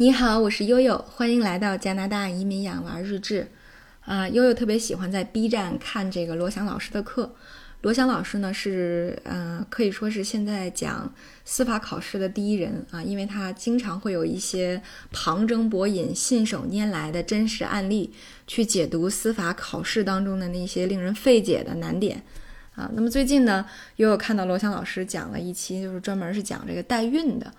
你好，我是悠悠，欢迎来到加拿大移民养娃日志。啊，悠悠特别喜欢在 B 站看这个罗翔老师的课。罗翔老师呢是，嗯，可以说是现在讲司法考试的第一人啊，因为他经常会有一些旁征博引、信手拈来的真实案例，去解读司法考试当中的那些令人费解的难点。啊，那么最近呢，悠悠看到罗翔老师讲了一期，就是专门是讲这个代孕的。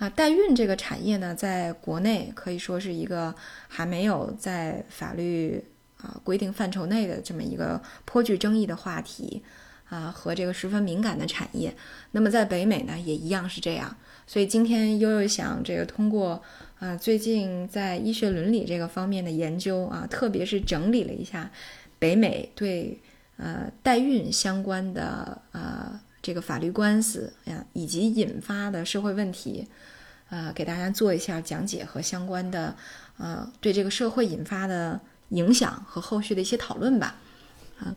啊，代孕这个产业呢，在国内可以说是一个还没有在法律啊规定范畴内的这么一个颇具争议的话题啊，和这个十分敏感的产业。那么在北美呢，也一样是这样。所以今天悠悠想这个通过啊最近在医学伦理这个方面的研究啊，特别是整理了一下北美对呃代孕相关的呃。这个法律官司呀，以及引发的社会问题，呃，给大家做一下讲解和相关的，呃，对这个社会引发的影响和后续的一些讨论吧，啊。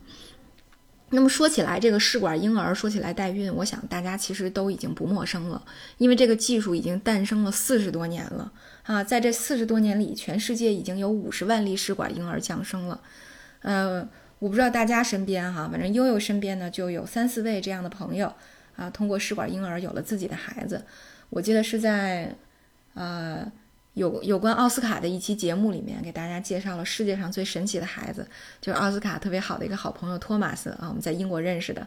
那么说起来，这个试管婴儿，说起来代孕，我想大家其实都已经不陌生了，因为这个技术已经诞生了四十多年了啊，在这四十多年里，全世界已经有五十万例试管婴儿降生了，呃。我不知道大家身边哈，反正悠悠身边呢就有三四位这样的朋友啊，通过试管婴儿有了自己的孩子。我记得是在呃有有关奥斯卡的一期节目里面，给大家介绍了世界上最神奇的孩子，就是奥斯卡特别好的一个好朋友托马斯啊，我们在英国认识的，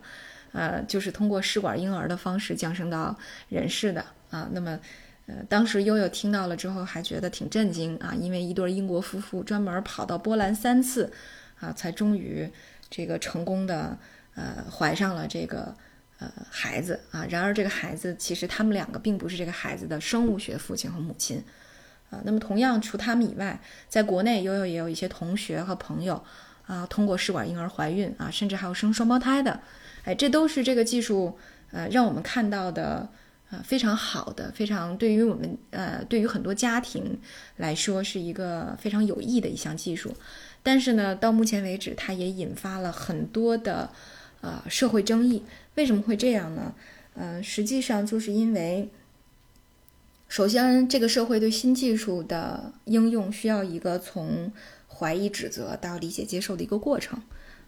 呃，就是通过试管婴儿的方式降生到人世的啊。那么呃，当时悠悠听到了之后还觉得挺震惊啊，因为一对英国夫妇专门跑到波兰三次。啊，才终于这个成功的呃怀上了这个呃孩子啊。然而这个孩子其实他们两个并不是这个孩子的生物学父亲和母亲啊。那么同样除他们以外，在国内悠悠也有一些同学和朋友啊，通过试管婴儿怀孕啊，甚至还有生双胞胎的。哎，这都是这个技术呃让我们看到的呃非常好的，非常对于我们呃对于很多家庭来说是一个非常有益的一项技术。但是呢，到目前为止，它也引发了很多的，呃，社会争议。为什么会这样呢？嗯，实际上就是因为，首先，这个社会对新技术的应用需要一个从怀疑、指责到理解、接受的一个过程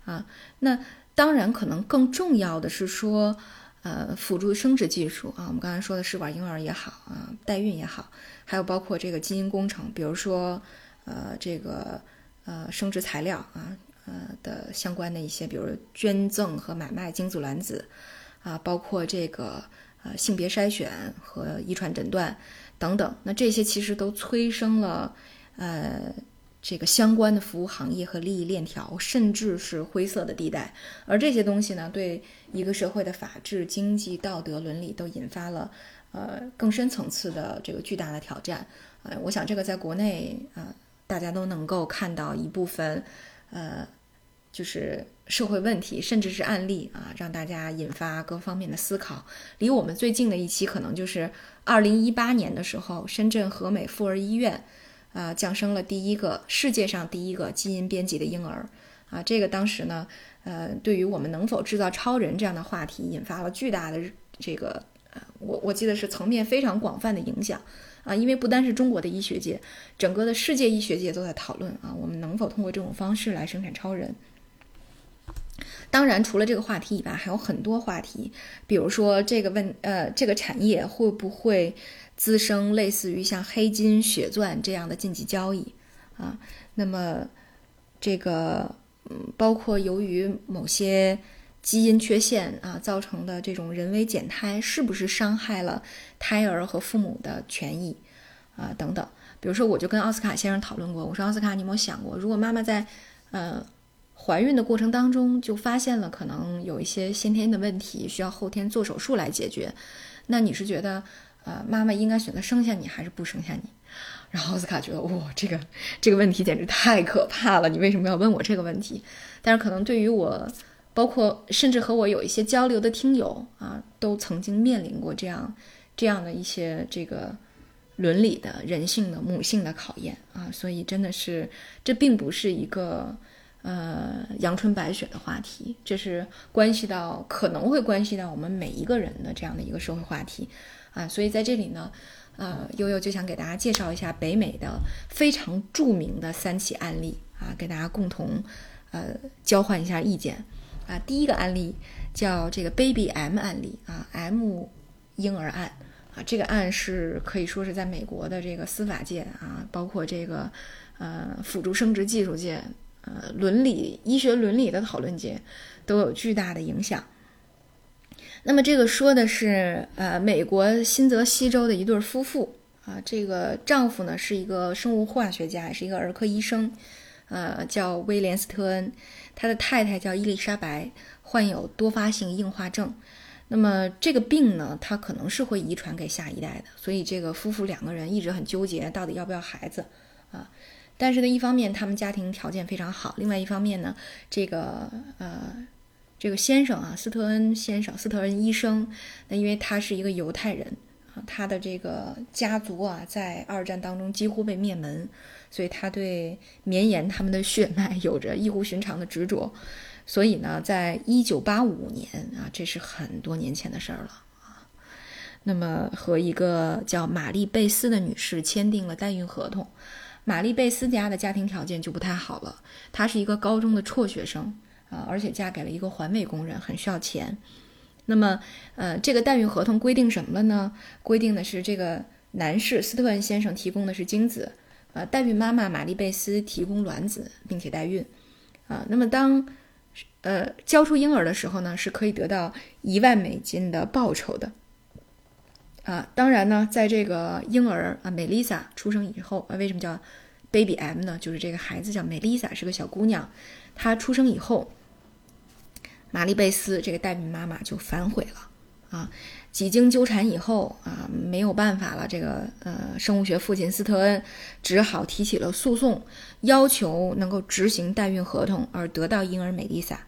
啊。那当然，可能更重要的是说，呃，辅助生殖技术啊，我们刚才说的试管婴儿也好啊，代孕也好，还有包括这个基因工程，比如说，呃，这个。呃，生殖材料啊，呃的相关的一些，比如捐赠和买卖精子卵子，啊，包括这个呃性别筛选和遗传诊断等等，那这些其实都催生了呃这个相关的服务行业和利益链条，甚至是灰色的地带。而这些东西呢，对一个社会的法治、经济、道德、伦理都引发了呃更深层次的这个巨大的挑战。呃，我想这个在国内啊。大家都能够看到一部分，呃，就是社会问题，甚至是案例啊，让大家引发各方面的思考。离我们最近的一期，可能就是二零一八年的时候，深圳和美妇儿医院，啊，降生了第一个世界上第一个基因编辑的婴儿。啊，这个当时呢，呃，对于我们能否制造超人这样的话题，引发了巨大的这个，呃，我我记得是层面非常广泛的影响。啊，因为不单是中国的医学界，整个的世界医学界都在讨论啊，我们能否通过这种方式来生产超人？当然，除了这个话题以外，还有很多话题，比如说这个问，呃，这个产业会不会滋生类似于像黑金、血钻这样的禁忌交易啊？那么，这个，嗯，包括由于某些。基因缺陷啊造成的这种人为减胎，是不是伤害了胎儿和父母的权益啊？等等，比如说，我就跟奥斯卡先生讨论过，我说奥斯卡，你有没有想过，如果妈妈在呃怀孕的过程当中就发现了可能有一些先天的问题，需要后天做手术来解决，那你是觉得呃妈妈应该选择生下你还是不生下你？然后奥斯卡觉得哇，这个这个问题简直太可怕了，你为什么要问我这个问题？但是可能对于我。包括甚至和我有一些交流的听友啊，都曾经面临过这样这样的一些这个伦理的人性的母性的考验啊，所以真的是这并不是一个呃阳春白雪的话题，这是关系到可能会关系到我们每一个人的这样的一个社会话题啊，所以在这里呢，呃，悠悠就想给大家介绍一下北美的非常著名的三起案例啊，给大家共同呃交换一下意见啊。第一个案例叫这个 Baby M 案例啊，M 婴儿案啊，这个案是可以说是在美国的这个司法界啊，包括这个呃辅助生殖技术界。呃，伦理、医学伦理的讨论界都有巨大的影响。那么，这个说的是呃，美国新泽西州的一对夫妇啊，这个丈夫呢是一个生物化学家，也是一个儿科医生，呃，叫威廉斯特恩，他的太太叫伊丽莎白，患有多发性硬化症。那么这个病呢，它可能是会遗传给下一代的，所以这个夫妇两个人一直很纠结，到底要不要孩子啊？但是呢，一方面他们家庭条件非常好，另外一方面呢，这个呃，这个先生啊，斯特恩先生，斯特恩医生，那因为他是一个犹太人啊，他的这个家族啊，在二战当中几乎被灭门，所以他对绵延他们的血脉有着异乎寻常的执着，所以呢，在一九八五年啊，这是很多年前的事儿了啊，那么和一个叫玛丽贝斯的女士签订了代孕合同。玛丽贝斯家的家庭条件就不太好了，她是一个高中的辍学生啊，而且嫁给了一个环卫工人，很需要钱。那么，呃，这个代孕合同规定什么了呢？规定的是这个男士斯特恩先生提供的是精子，呃，代孕妈妈玛丽贝斯提供卵子，并且代孕。啊，那么当呃交出婴儿的时候呢，是可以得到一万美金的报酬的。啊，当然呢，在这个婴儿啊，美丽莎出生以后啊，为什么叫 Baby M 呢？就是这个孩子叫美丽莎，是个小姑娘。她出生以后，玛丽贝斯这个代孕妈妈就反悔了啊。几经纠缠以后啊，没有办法了，这个呃生物学父亲斯特恩只好提起了诉讼，要求能够执行代孕合同，而得到婴儿美丽莎。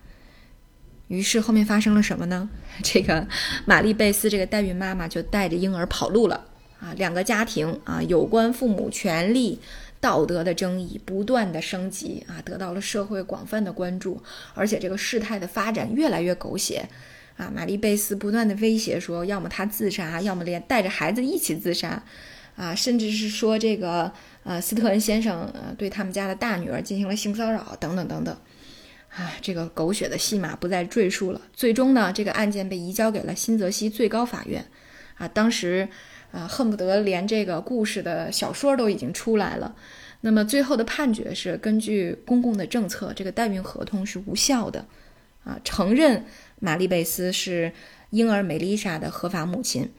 于是后面发生了什么呢？这个玛丽贝斯这个代孕妈妈就带着婴儿跑路了啊！两个家庭啊，有关父母权利、道德的争议不断的升级啊，得到了社会广泛的关注，而且这个事态的发展越来越狗血啊！玛丽贝斯不断的威胁说，要么她自杀，要么连带着孩子一起自杀啊！甚至是说这个呃斯特恩先生呃对他们家的大女儿进行了性骚扰等等等等。啊，这个狗血的戏码不再赘述了。最终呢，这个案件被移交给了新泽西最高法院。啊，当时啊，恨不得连这个故事的小说都已经出来了。那么最后的判决是，根据公共的政策，这个代孕合同是无效的。啊，承认玛丽贝斯是婴儿美丽莎的合法母亲。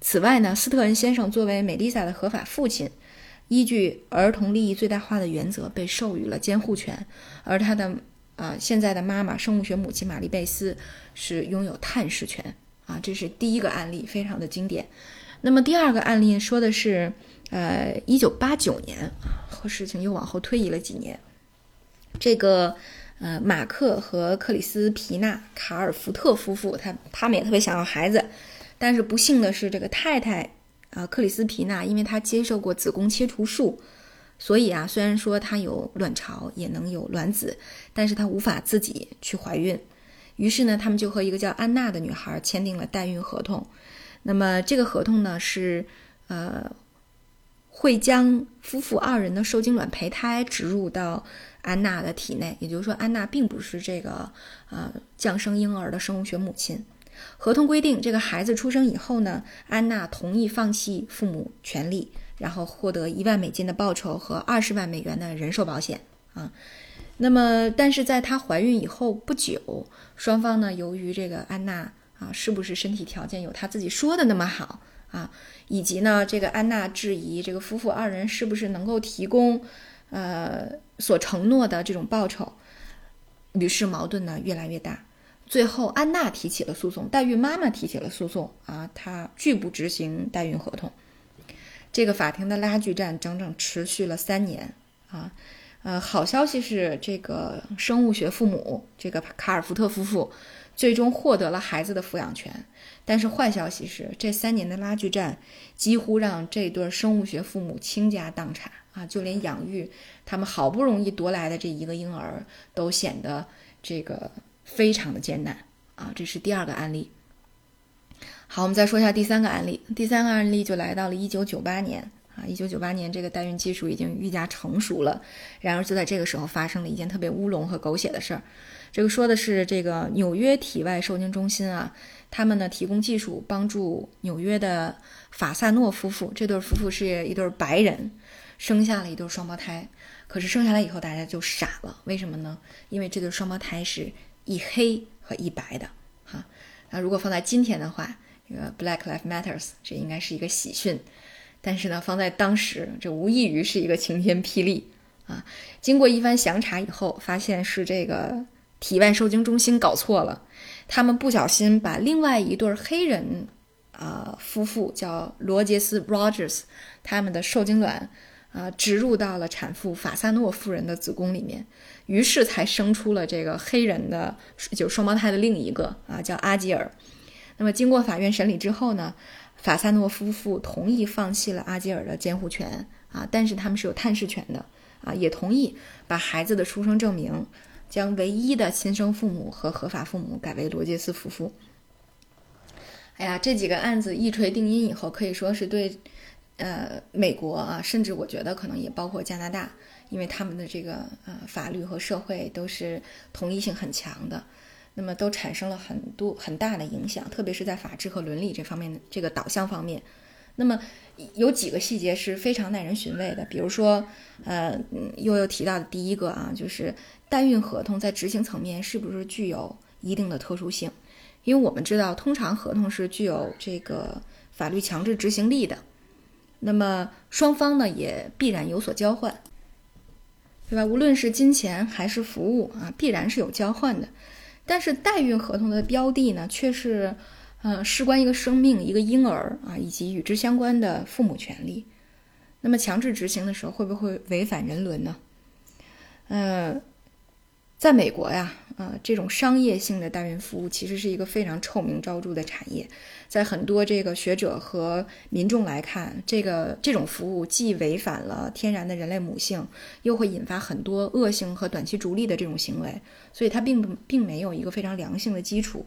此外呢，斯特恩先生作为美丽莎的合法父亲，依据儿童利益最大化的原则，被授予了监护权，而他的。啊，现在的妈妈生物学母亲玛丽贝斯是拥有探视权啊，这是第一个案例，非常的经典。那么第二个案例说的是，呃，一九八九年，和事情又往后推移了几年。这个呃，马克和克里斯皮娜卡尔福特夫妇，他他们也特别想要孩子，但是不幸的是，这个太太啊，克里斯皮娜，因为她接受过子宫切除术。所以啊，虽然说她有卵巢，也能有卵子，但是她无法自己去怀孕。于是呢，他们就和一个叫安娜的女孩签订了代孕合同。那么这个合同呢，是呃，会将夫妇二人的受精卵胚胎植入到安娜的体内。也就是说，安娜并不是这个呃降生婴儿的生物学母亲。合同规定，这个孩子出生以后呢，安娜同意放弃父母权利。然后获得一万美金的报酬和二十万美元的人寿保险啊，那么但是在她怀孕以后不久，双方呢由于这个安娜啊是不是身体条件有他自己说的那么好啊，以及呢这个安娜质疑这个夫妇二人是不是能够提供呃所承诺的这种报酬，于是矛盾呢越来越大，最后安娜提起了诉讼，代孕妈妈提起了诉讼啊，她拒不执行代孕合同。这个法庭的拉锯战整整持续了三年啊，呃，好消息是这个生物学父母这个卡尔福特夫妇最终获得了孩子的抚养权，但是坏消息是这三年的拉锯战几乎让这对生物学父母倾家荡产啊，就连养育他们好不容易夺来的这一个婴儿都显得这个非常的艰难啊，这是第二个案例。好，我们再说一下第三个案例。第三个案例就来到了一九九八年啊，一九九八年这个代孕技术已经愈加成熟了。然而就在这个时候发生了一件特别乌龙和狗血的事儿。这个说的是这个纽约体外受精中心啊，他们呢提供技术帮助纽约的法萨诺夫妇，这对夫妇是一对白人，生下了一对双胞胎。可是生下来以后大家就傻了，为什么呢？因为这对双胞胎是一黑和一白的哈。那如果放在今天的话，这个 Black Lives Matters，这应该是一个喜讯，但是呢，放在当时，这无异于是一个晴天霹雳啊！经过一番详查以后，发现是这个体外受精中心搞错了，他们不小心把另外一对黑人啊夫妇叫罗杰斯 （Rogers） 他们的受精卵啊植入到了产妇法萨诺夫人的子宫里面，于是才生出了这个黑人的，就双胞胎的另一个啊，叫阿吉尔。那么，经过法院审理之后呢，法萨诺夫妇同意放弃了阿吉尔的监护权啊，但是他们是有探视权的啊，也同意把孩子的出生证明将唯一的亲生父母和合法父母改为罗杰斯夫妇。哎呀，这几个案子一锤定音以后，可以说是对呃美国啊，甚至我觉得可能也包括加拿大，因为他们的这个呃法律和社会都是同一性很强的。那么都产生了很多很大的影响，特别是在法治和伦理这方面的这个导向方面。那么有几个细节是非常耐人寻味的，比如说，呃，又又提到的第一个啊，就是代孕合同在执行层面是不是具有一定的特殊性？因为我们知道，通常合同是具有这个法律强制执行力的，那么双方呢也必然有所交换，对吧？无论是金钱还是服务啊，必然是有交换的。但是代孕合同的标的呢，却是，呃，事关一个生命、一个婴儿啊，以及与之相关的父母权利。那么强制执行的时候，会不会违反人伦呢？呃。在美国呀，啊，这种商业性的代孕服务其实是一个非常臭名昭著的产业。在很多这个学者和民众来看，这个这种服务既违反了天然的人类母性，又会引发很多恶性和短期逐利的这种行为，所以它并不并没有一个非常良性的基础。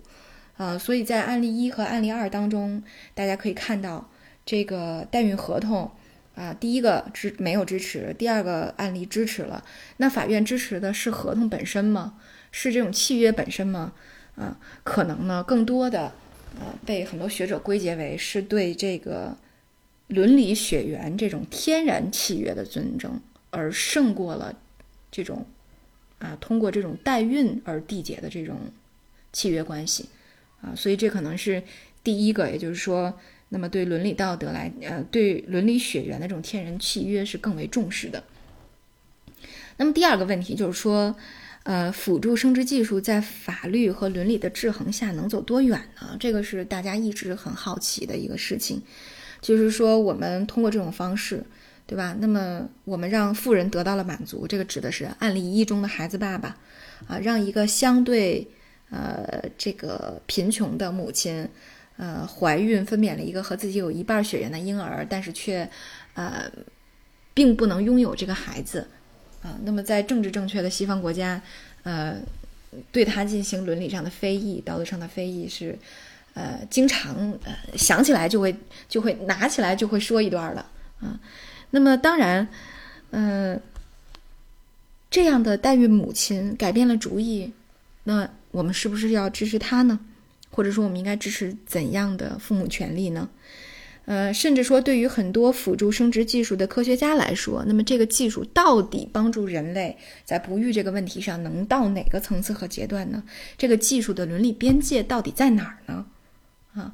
呃，所以在案例一和案例二当中，大家可以看到这个代孕合同。啊，第一个支没有支持，第二个案例支持了。那法院支持的是合同本身吗？是这种契约本身吗？啊，可能呢，更多的，呃，被很多学者归结为是对这个伦理血缘这种天然契约的尊重，而胜过了这种啊通过这种代孕而缔结的这种契约关系啊。所以这可能是第一个，也就是说。那么对伦理道德来，呃，对伦理血缘的这种天然契约是更为重视的。那么第二个问题就是说，呃，辅助生殖技术在法律和伦理的制衡下能走多远呢？这个是大家一直很好奇的一个事情。就是说，我们通过这种方式，对吧？那么我们让富人得到了满足，这个指的是案例一中的孩子爸爸，啊，让一个相对呃这个贫穷的母亲。呃，怀孕分娩了一个和自己有一半血缘的婴儿，但是却，呃，并不能拥有这个孩子，啊，那么在政治正确的西方国家，呃，对他进行伦理上的非议、道德上的非议是，呃，经常呃想起来就会就会拿起来就会说一段的，啊，那么当然，嗯，这样的代孕母亲改变了主意，那我们是不是要支持她呢？或者说，我们应该支持怎样的父母权利呢？呃，甚至说，对于很多辅助生殖技术的科学家来说，那么这个技术到底帮助人类在不育这个问题上能到哪个层次和阶段呢？这个技术的伦理边界到底在哪儿呢？啊？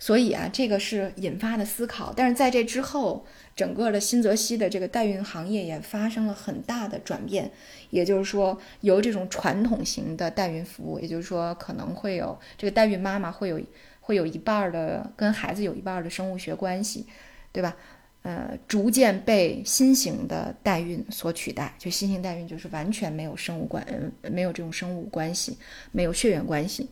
所以啊，这个是引发的思考。但是在这之后，整个的新泽西的这个代孕行业也发生了很大的转变。也就是说，由这种传统型的代孕服务，也就是说，可能会有这个代孕妈妈会有会有一半的跟孩子有一半的生物学关系，对吧？呃，逐渐被新型的代孕所取代。就新型代孕就是完全没有生物关，没有这种生物关系，没有血缘关系。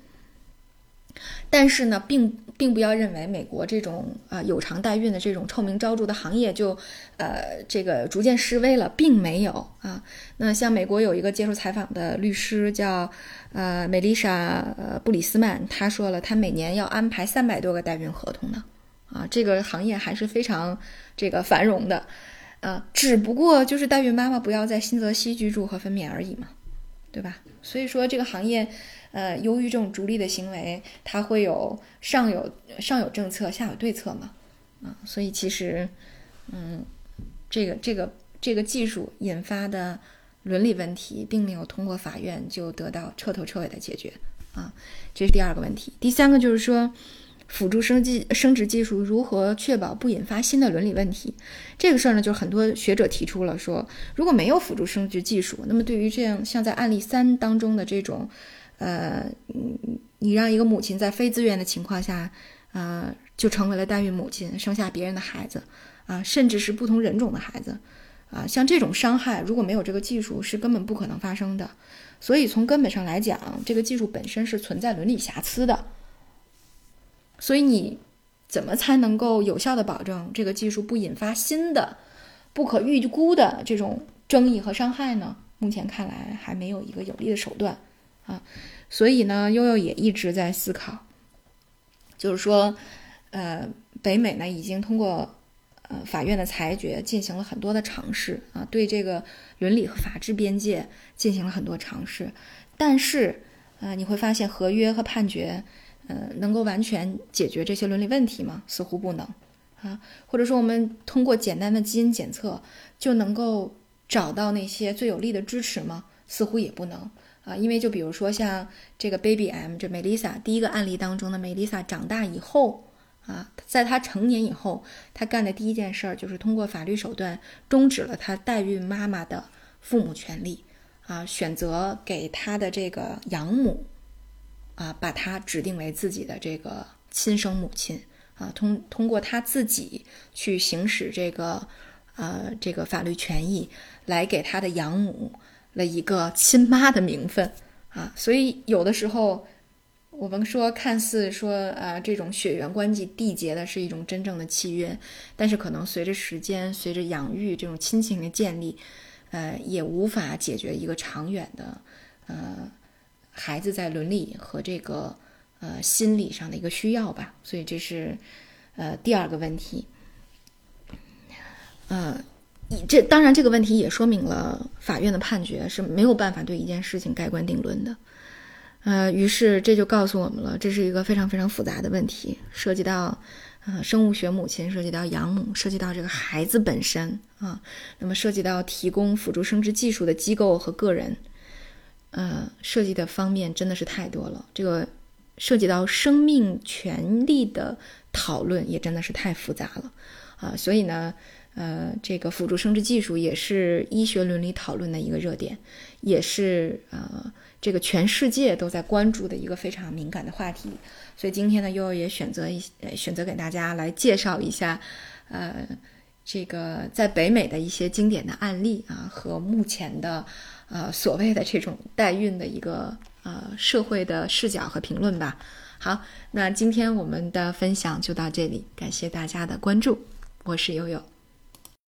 但是呢，并并不要认为美国这种啊有偿代孕的这种臭名昭著的行业就呃这个逐渐式微了，并没有啊。那像美国有一个接受采访的律师叫呃美丽莎呃布里斯曼，他说了，他每年要安排三百多个代孕合同呢，啊，这个行业还是非常这个繁荣的，啊，只不过就是代孕妈妈不要在新泽西居住和分娩而已嘛，对吧？所以说这个行业。呃，由于这种逐利的行为，它会有上有上有政策，下有对策嘛，啊，所以其实，嗯，这个这个这个技术引发的伦理问题，并没有通过法院就得到彻头彻尾的解决啊，这是第二个问题。第三个就是说，辅助生技生殖技术如何确保不引发新的伦理问题？这个事儿呢，就是很多学者提出了说，如果没有辅助生殖技术，那么对于这样像在案例三当中的这种。呃，你让一个母亲在非自愿的情况下，呃，就成为了代孕母亲，生下别人的孩子，啊，甚至是不同人种的孩子，啊，像这种伤害，如果没有这个技术，是根本不可能发生的。所以从根本上来讲，这个技术本身是存在伦理瑕疵的。所以你怎么才能够有效的保证这个技术不引发新的、不可预估的这种争议和伤害呢？目前看来还没有一个有力的手段。啊，所以呢，悠悠也一直在思考，就是说，呃，北美呢已经通过呃法院的裁决进行了很多的尝试啊，对这个伦理和法治边界进行了很多尝试，但是，呃，你会发现合约和判决，呃，能够完全解决这些伦理问题吗？似乎不能啊，或者说我们通过简单的基因检测就能够找到那些最有力的支持吗？似乎也不能。啊，因为就比如说像这个 Baby M，这 Melissa 第一个案例当中的 Melissa 长大以后，啊，在她成年以后，她干的第一件事儿就是通过法律手段终止了她代孕妈妈的父母权利，啊，选择给她的这个养母，啊，把她指定为自己的这个亲生母亲，啊，通通过她自己去行使这个，呃，这个法律权益来给她的养母。了一个亲妈的名分啊，所以有的时候我们说看似说呃这种血缘关系缔结的是一种真正的契约，但是可能随着时间，随着养育这种亲情的建立，呃也无法解决一个长远的呃孩子在伦理和这个呃心理上的一个需要吧。所以这是呃第二个问题，呃。这当然，这个问题也说明了法院的判决是没有办法对一件事情盖棺定论的。呃，于是这就告诉我们了，这是一个非常非常复杂的问题，涉及到呃生物学母亲，涉及到养母，涉及到这个孩子本身啊，那么涉及到提供辅助生殖技术的机构和个人，呃，涉及的方面真的是太多了。这个涉及到生命权利的讨论也真的是太复杂了啊，所以呢。呃，这个辅助生殖技术也是医学伦理讨论的一个热点，也是呃这个全世界都在关注的一个非常敏感的话题。所以今天呢，悠悠也选择一选择给大家来介绍一下，呃，这个在北美的一些经典的案例啊，和目前的呃所谓的这种代孕的一个呃社会的视角和评论吧。好，那今天我们的分享就到这里，感谢大家的关注，我是悠悠。